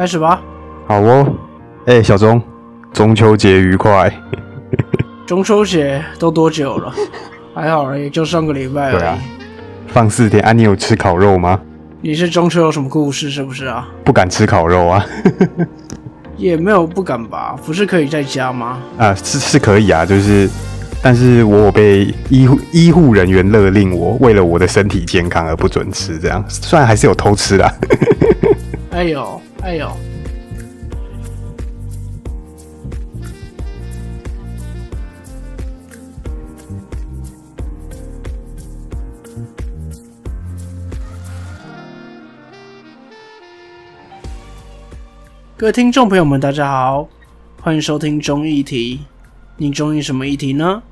开始吧。好哦，哎、小钟，中秋节愉快。中秋节都多久了？还好了，也就上个礼拜而已。对啊放四天啊，你有吃烤肉吗？你是中秋有什么故事是不是啊？不敢吃烤肉啊？也没有不敢吧？不是可以在家吗？啊，是是可以啊，就是，但是我有被医护医护人员勒令我为了我的身体健康而不准吃，这样虽然还是有偷吃啦。哎呦，哎呦，各位听众朋友们，大家好，欢迎收听中议题。你中意什么议题呢？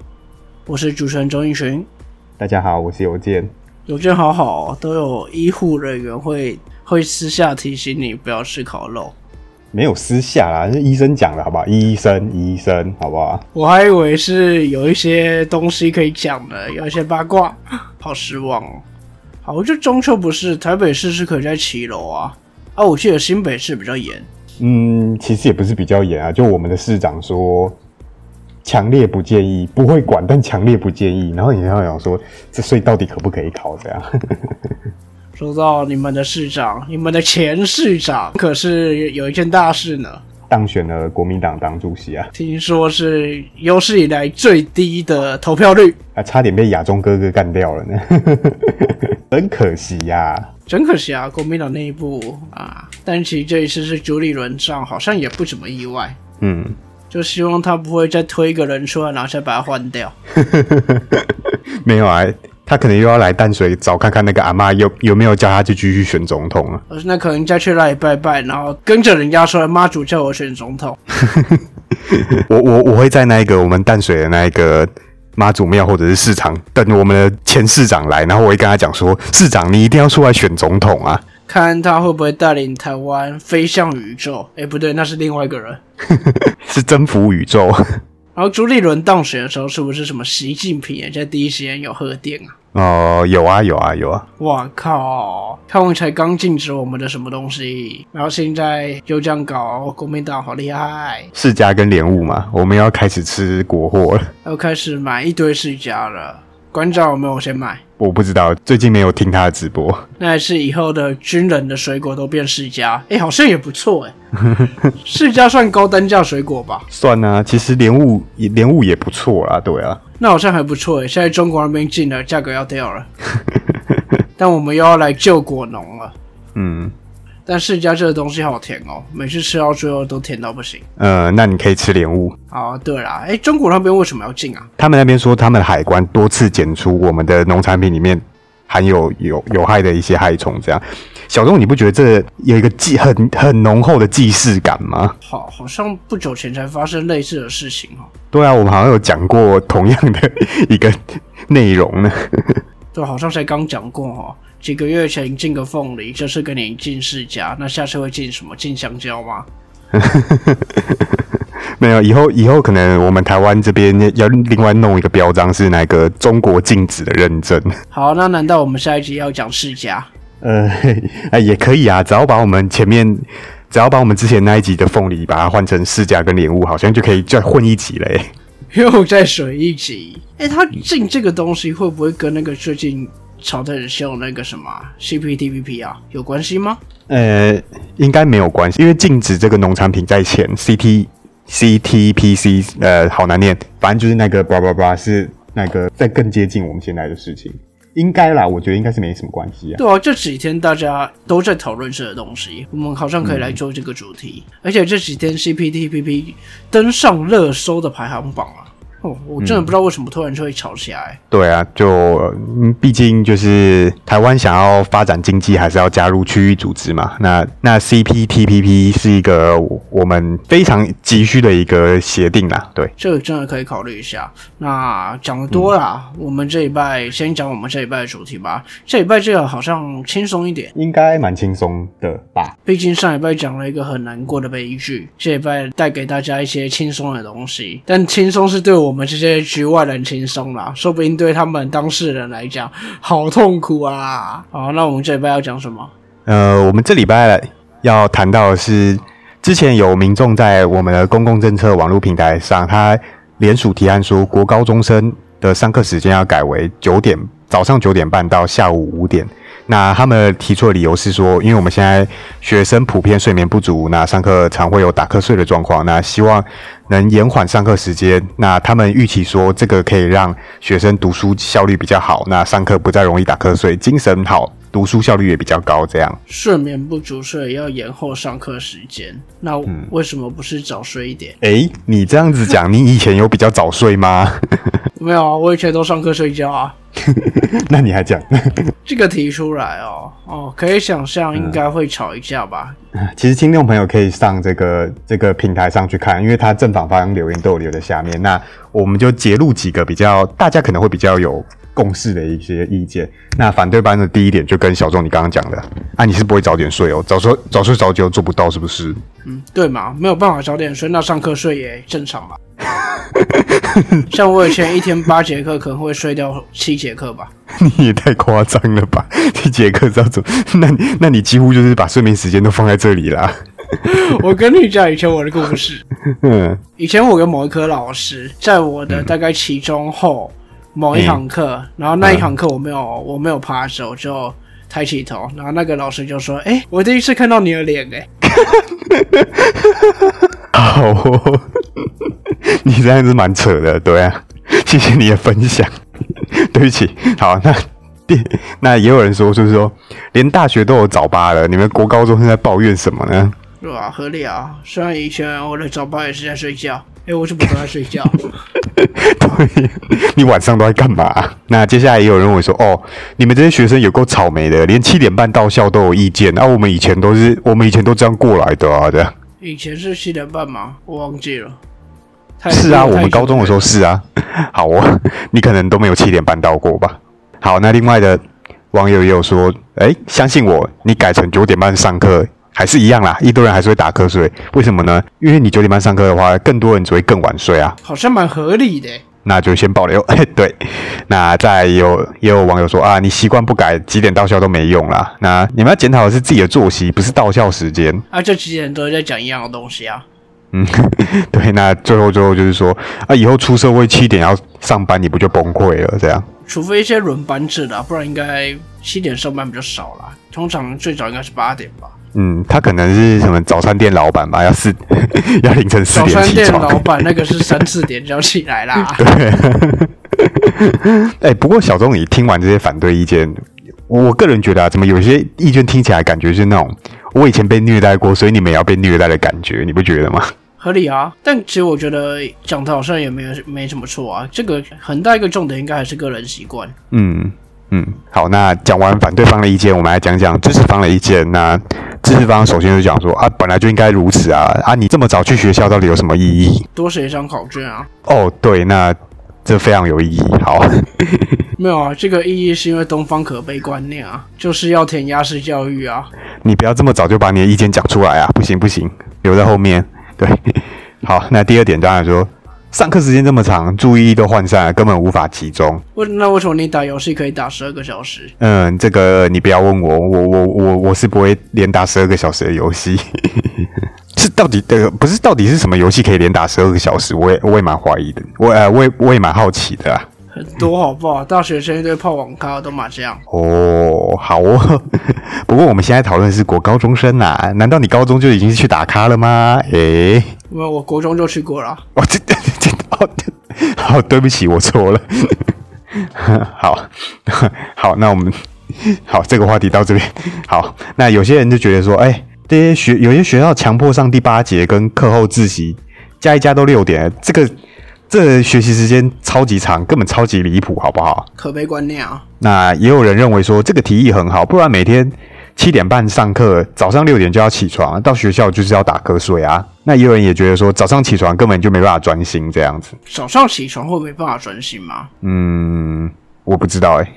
我是主持人钟义群。大家好，我是邮件。邮件好好、哦，都有医护人员会会私下提醒你不要吃烤肉。没有私下啦，是医生讲的好不好？医生，医生，好不好？我还以为是有一些东西可以讲的，有一些八卦，好失望哦。好，我觉得中秋不是台北市是可以在骑楼啊，啊，我记得新北市比较严。嗯，其实也不是比较严啊，就我们的市长说，强烈不建议，不会管，但强烈不建议。然后你要想说，这所以到底可不可以考这样？说到你们的市长，你们的前市长可是有一件大事呢，当选了国民党党主席啊，听说是有史以来最低的投票率，啊，差点被亚中哥哥干掉了呢，很可惜呀、真可惜啊，国民党内部啊，但其实这一次是朱立伦上，好像也不怎么意外。嗯，就希望他不会再推一个人出来，然后再把他换掉。没有啊，他可能又要来淡水找看看那个阿妈有有没有叫他去继续选总统啊。那可能再去那里拜拜，然后跟着人家说妈祖叫我选总统。我我我会在那一个我们淡水的那一个妈祖庙或者是市场等我们的前市长来，然后我会跟他讲说，市长你一定要出来选总统啊。看他会不会带领台湾飞向宇宙？哎，不对，那是另外一个人。是征服宇宙。然后朱立伦当选的时候，是不是什么习近平也在第一时间有贺电啊？哦、有啊有啊有啊，哇靠！他们才刚禁止我们的什么东西，然后现在又这样搞，国民党好厉害，世家跟莲雾嘛，我们要开始吃国货了。要开始买一堆世家了。馆长有没有先买？我不知道，最近没有听他的直播。那还是以后的军人的水果都变世家，哎、好像也不错哎。世家算高单价水果吧？算啊，其实莲雾也莲雾也不错啦，对啊。那好像还不错哎。现在中国那边进了，价格要掉了，但我们又要来救果农了。嗯，但世家这个东西好甜哦，每次吃到最后都甜到不行。呃，那你可以吃莲雾。啊，对啦，哎，中国那边为什么要进啊？他们那边说，他们海关多次检出我们的农产品里面含有有有害的一些害虫。这样，小钟，你不觉得这有一个既很很浓厚的既视感吗？好，好像不久前才发生类似的事情哦。对啊，我们好像有讲过同样的一个内容呢。对，好像才刚讲过哦。几个月前进个凤梨，这次跟你进世家，那下次会进什么？进香蕉吗？没有，以后以后可能我们台湾这边要另外弄一个标章，是那个中国禁止的认证。好，那难道我们下一集要讲世家？呃，哎，也可以啊，只要把我们前面，只要把我们之前那一集的凤梨，把它换成世家跟莲雾，好像就可以再混一集嘞。又再水一集。哎、他进这个东西会不会跟那个最近炒的很凶那个什么 CPTPP 啊有关系吗？呃，应该没有关系，因为禁止这个农产品在前，CT CTPC，呃，好难念，反正就是那个叭叭叭，是那个在更接近我们现在的事情，应该啦，我觉得应该是没什么关系啊。对啊，这几天大家都在讨论这个东西，我们好像可以来做这个主题。而且这几天 CPTPP 登上热搜的排行榜啊，哦，我真的不知道为什么突然就会吵起来。对啊，就嗯毕竟就是台湾想要发展经济，还是要加入区域组织嘛。那那 CPTPP 是一个我们非常急需的一个协定啦。对，这个真的可以考虑一下。那讲的多啦，我们这一拜先讲我们这一拜的主题吧。这一拜这个好像轻松一点，应该蛮轻松的吧？毕竟上一拜讲了一个很难过的悲剧，这一拜带给大家一些轻松的东西。但轻松是对我们我们这些局外人轻松啦，说不定对他们当事人来讲好痛苦啊。好，那我们这礼拜要讲什么？呃，我们这礼拜要谈到的是，之前有民众在我们的公共政策网络平台上，他联署提案说，国高中生的上课时间要改为九点早上九点半到下午五点。那他们提出的理由是说，因为我们现在学生普遍睡眠不足，那上课常会有打瞌睡的状况，那希望能延缓上课时间。那他们预期说，这个可以让学生读书效率比较好，那上课不再容易打瞌睡，精神好，读书效率也比较高。这样睡眠不足，所以要延后上课时间。那为什么不是早睡一点？诶，你这样子讲，你以前有比较早睡吗？没有啊，我以前都上课睡觉啊。那你还讲 这个提出来哦哦，可以想象应该会吵一架吧？其实听众朋友可以上这个这个平台上去看，因为他正反方留言都有留在下面。那我们就截录几个比较大家可能会比较有共识的一些意见。那反对班的第一点就跟小众你刚刚讲的，啊，你是不会早点睡哦，早睡早睡早起又做不到是不是？嗯，对嘛，没有办法早点睡，那上课睡也正常嘛。像我以前一天八节课，可能会睡掉七节课吧。你也太夸张了吧！七节课要走，那你那你几乎就是把睡眠时间都放在这里啦。我跟你讲以前我的故事。嗯，以前我跟某一科老师，在我的大概期中后某一堂课，然后那一堂课我没有我没有趴着，我就抬起头，然后那个老师就说：“哎，我第一次看到你的脸，哎。”好。你这样子蛮扯的，对啊，谢谢你的分享。对不起，好，那那也有人说，就是说，连大学都有早八了，你们国高中是在抱怨什么呢？是吧？合理啊。虽然以前我的早八也是在睡觉，哎，我是不都在睡觉。对，你晚上都在干嘛？那接下来也有人会说，哦，你们这些学生有够草莓的，连七点半到校都有意见。那我们以前都是，我们以前都这样过来的啊，这样。以前是七点半吗？我忘记了。是啊，我们高中的时候是啊。好，我你可能都没有七点半到过吧？好，那另外的网友也有说，哎，相信我，你改成九点半上课还是一样啦，一堆人还是会打瞌睡。为什么呢？因为你九点半上课的话，更多人只会更晚睡啊。好像蛮合理的。那就先保留。哎，对。那再有也有网友说啊，你习惯不改，几点到校都没用啦。那你们要检讨的是自己的作息，不是到校时间。啊，这几点都在讲一样的东西啊。嗯，对，那最后最后就是说啊，以后出社会七点要上班，你不就崩溃了？这样，除非一些轮班制的，不然应该七点上班比较少啦。通常最早应该是八点吧。嗯，他可能是什么早餐店老板吧？要四 要凌晨四点早餐店老板那个是三四点就要起来啦。对。哎，不过小钟，你听完这些反对意见，我个人觉得啊，怎么有些意见听起来感觉是那种。我以前被虐待过，所以你们也要被虐待的感觉，你不觉得吗？合理啊，但其实我觉得讲的好像也没有没什么错啊。这个很大一个重点应该还是个人习惯。嗯嗯，好，那讲完反对方的意见，我们来讲讲支持方的意见。那支持方首先就讲说啊，本来就应该如此啊啊，你这么早去学校到底有什么意义？多写一张考卷啊。哦，对，那。这非常有意义。好，没有啊，这个意义是因为东方可悲观念啊，就是要填鸭式教育啊。你不要这么早就把你的意见讲出来啊！不行不行，留在后面。对，好，那第二点当然说，上课时间这么长，注意力都涣散，根本无法集中。为那为什么你打游戏可以打十二个小时？嗯，这个你不要问我，我我我我是不会连打十二个小时的游戏。是到底的不是到底是什么游戏可以连打十二个小时？我也我也蛮怀疑的，我呃我也我也蛮好奇的啊。很多好不好？大学生一堆泡网咖都麻将。哦，好哦。不过我们现在讨论是国高中生啊，难道你高中就已经去打咖了吗？诶，因为我国中就去过了。我这 好，对不起，我错了。好 好，那我们好这个话题到这边。好，那有些人就觉得说，哎。这些学有些学校强迫上第八节跟课后自习，加一加都六点，这个这学习时间超级长，根本超级离谱，好不好？可悲观念啊！那也有人认为说这个提议很好，不然每天七点半上课，早上六点就要起床，到学校就是要打瞌睡啊。那也有人也觉得说早上起床根本就没办法专心，这样子。早上起床会没办法专心吗？嗯，我不知道哎。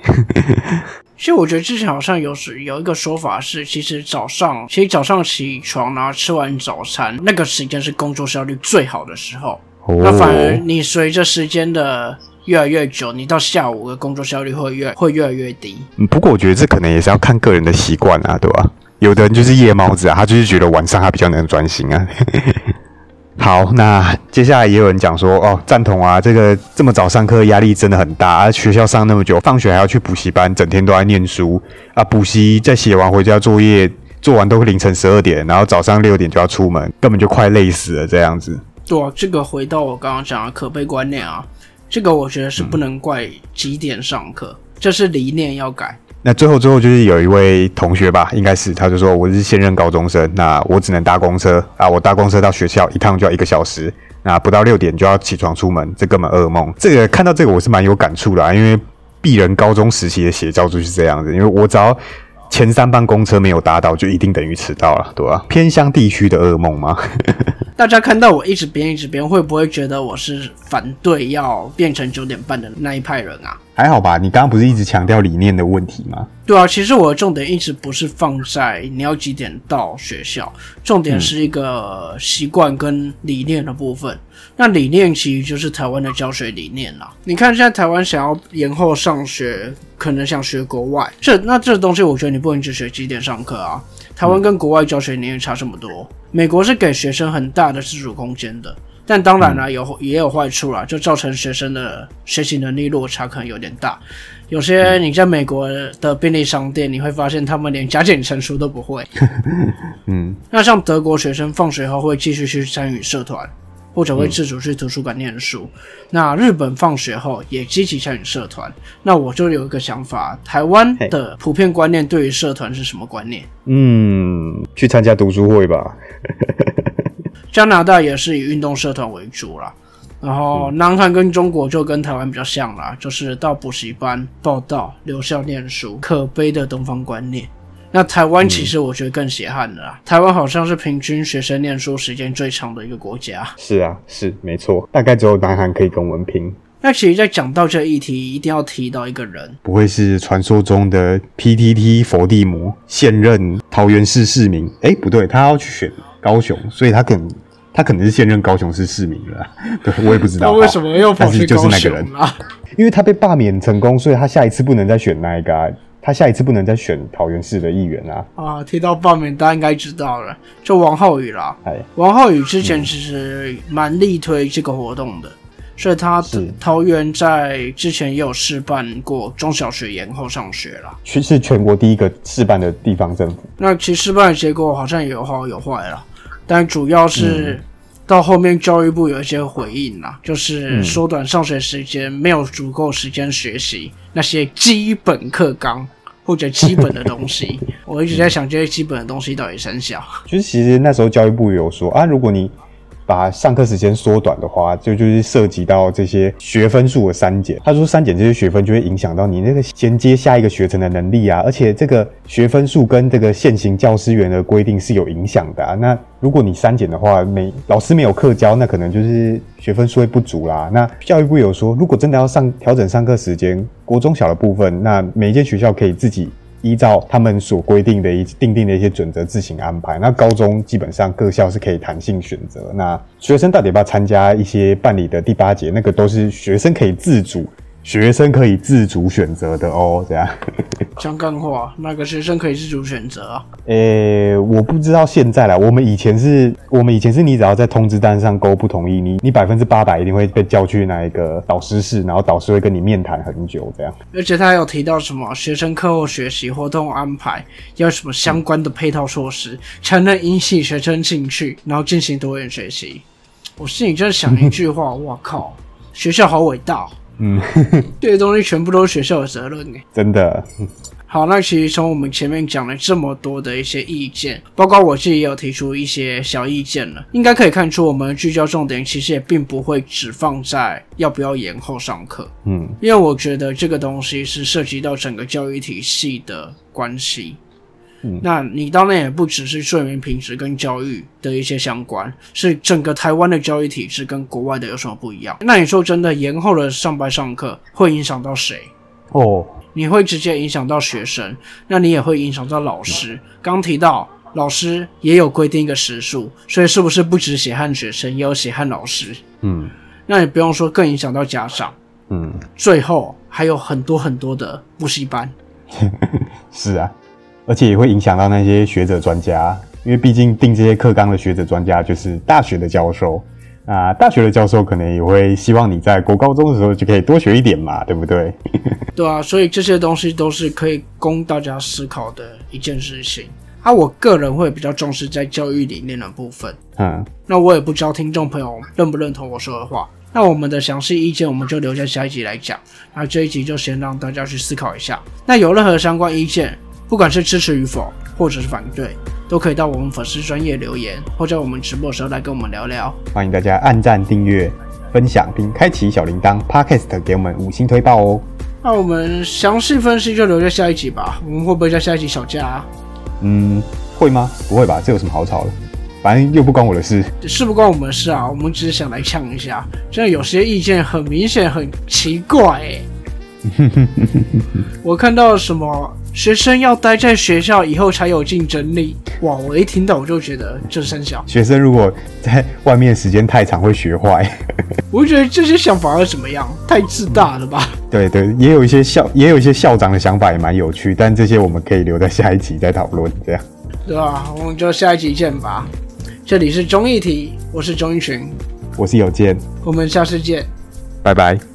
其实我觉得之前好像有时有一个说法是，其实早上其实早上起床然后吃完早餐那个时间是工作效率最好的时候。那反而你随着时间的越来越久，你到下午的工作效率会越会越来越低。嗯不过我觉得这可能也是要看个人的习惯啊，对吧？有的人就是夜猫子啊，他就是觉得晚上他比较能专心啊。好，那接下来也有人讲说，哦，赞同啊，这个这么早上课压力真的很大，啊学校上那么久，放学还要去补习班，整天都在念书啊，补习再写完回家作业，做完都会凌晨十二点，然后早上六点就要出门，根本就快累死了这样子。对啊，这个回到我刚刚讲的可悲观念啊，这个我觉得是不能怪几点上课，这是理念要改。那最后最后就是有一位同学吧，应该是他就说我是现任高中生，那我只能搭公车啊，我搭公车到学校一趟就要一个小时，那不到六点就要起床出门，这根本噩梦。这个看到这个我是蛮有感触的，啊因为鄙人高中时期的写照就是这样子，因为我只要前三班公车没有搭到，就一定等于迟到了，对吧？偏乡地区的噩梦吗？大家看到我一直编一直编，会不会觉得我是反对要变成九点半的那一派人啊？还好吧，你刚刚不是一直强调理念的问题吗？对啊，其实我的重点一直不是放在你要几点到学校，重点是一个习惯跟理念的部分。那理念其实就是台湾的教学理念啦。你看现在台湾想要延后上学，可能想学国外，这那这东西我觉得你不能只学几点上课啊。台湾跟国外教学年龄差这么多，美国是给学生很大的自主空间的。但当然啦，有也有坏处啦，就造成学生的学习能力落差可能有点大。有些你在美国的便利商店，你会发现他们连加减乘除都不会。嗯，那像德国学生放学后会继续去参与社团，或者会自主去图书馆念书。那日本放学后也积极参与社团。那我就有一个想法，台湾的普遍观念对于社团是什么观念？嗯，去参加读书会吧。加拿大也是以运动社团为主啦，然后南韩跟中国就跟台湾比较像啦，就是到补习班报道、留校念书，可悲的东方观念。那台湾其实我觉得更血汗的啦，台湾好像是平均学生念书时间最长的一个国家。是啊，是没错，大概只有南韩可以跟我们拼。那其实，在讲到这议题，一定要提到一个人，不会是传说中的 PTT 佛地魔，现任桃园市市民？哎，不对，他要去选高雄，所以他可能。他可能是现任高雄市市民了，对我也不知道。为什么又跑去高雄啊？因为他被罢免成功，所以他下一次不能再选那一个，他下一次不能再选桃园市的议员啊。啊，提到罢免，大家应该知道了，就王浩宇啦。哎，王浩宇之前其实蛮力推这个活动的，所以他桃园在之前也有试办过中小学延后上学啦，其是全国第一个试办的地方政府。那其实试办的结果好像有好有坏啦。但主要是到后面教育部有一些回应啦，就是缩短上学时间，没有足够时间学习那些基本课纲或者基本的东西。我一直在想这些基本的东西到底生效。就是其实那时候教育部有说啊，如果你把上课时间缩短的话，就就是涉及到这些学分数的删减。他说删减这些学分就会影响到你那个衔接下一个学程的能力啊，而且这个学分数跟这个现行教师员的规定是有影响的啊。那如果你删减的话，没老师没有课教，那可能就是学分数会不足啦。那教育部有说，如果真的要上调整上课时间，国中小的部分，那每一间学校可以自己。依照他们所规定的一定定的一些准则自行安排。那高中基本上各校是可以弹性选择。那学生到底要不要参加一些办理的第八节，那个都是学生可以自主。学生可以自主选择的哦，这样 讲干话，那个学生可以自主选择啊？诶，我不知道现在啦。我们以前是，我们以前是你只要在通知单上勾不同意，你你百分之八百一定会被叫去那一个导师室，然后导师会跟你面谈很久这样。而且他有提到什么学生课后学习活动安排要什么相关的配套措施，才能引起学生兴趣，然后进行多元学习。我心里就是想一句话：我靠，学校好伟大。嗯，这些东西全部都是学校的责任哎，真的。好，那其实从我们前面讲了这么多的一些意见，包括我自己也有提出一些小意见了，应该可以看出我们聚焦重点其实也并不会只放在要不要延后上课。嗯，因为我觉得这个东西是涉及到整个教育体系的关系。那你当然也不只是睡眠品质跟教育的一些相关，是整个台湾的教育体制跟国外的有什么不一样？那你说真的，延后了上班上课会影响到谁？哦，你会直接影响到学生，那你也会影响到老师。刚提到老师也有规定一个时数，所以是不是不止写汉学生，也有写汉老师？嗯，那也不用说，更影响到家长。嗯，最后还有很多很多的补习班。是啊。而且也会影响到那些学者专家，因为毕竟定这些课纲的学者专家就是大学的教授。啊，大学的教授可能也会希望你在国高中的时候就可以多学一点嘛，对不对？对啊，所以这些东西都是可以供大家思考的一件事情。啊，我个人会比较重视在教育理念的部分。嗯，那我也不知道听众朋友认不认同我说的话。那我们的详细意见我们就留在下一集来讲。那这一集就先让大家去思考一下。那有任何相关意见，不管是支持与否，或者是反对。都可以到我们粉丝专业留言，或在我们直播的时候来跟我们聊聊。欢迎大家按赞、订阅、分享并开启小铃铛，Podcast 给我们五星推爆哦。那我们详细分析就留在下一集吧。我们会不会在下一集吵架？嗯，会吗？不会吧？这有什么好吵的？反正又不关我的事。是不关我们的事啊。我们只是想来呛一下，真的有些意见很明显很奇怪哎。我看到什么学生要待在学校以后才有竞争力？哇！我一听到我就觉得这三小学生如果在外面时间太长会学坏。我觉得这些想法是怎么样？太自大了吧？对对，也有一些校也有一些校长的想法也蛮有趣，但这些我们可以留在下一集再讨论。这样对吧？我们就下一集见吧。这里是综艺体，我是钟一群，我是有健，我们下次见，拜拜。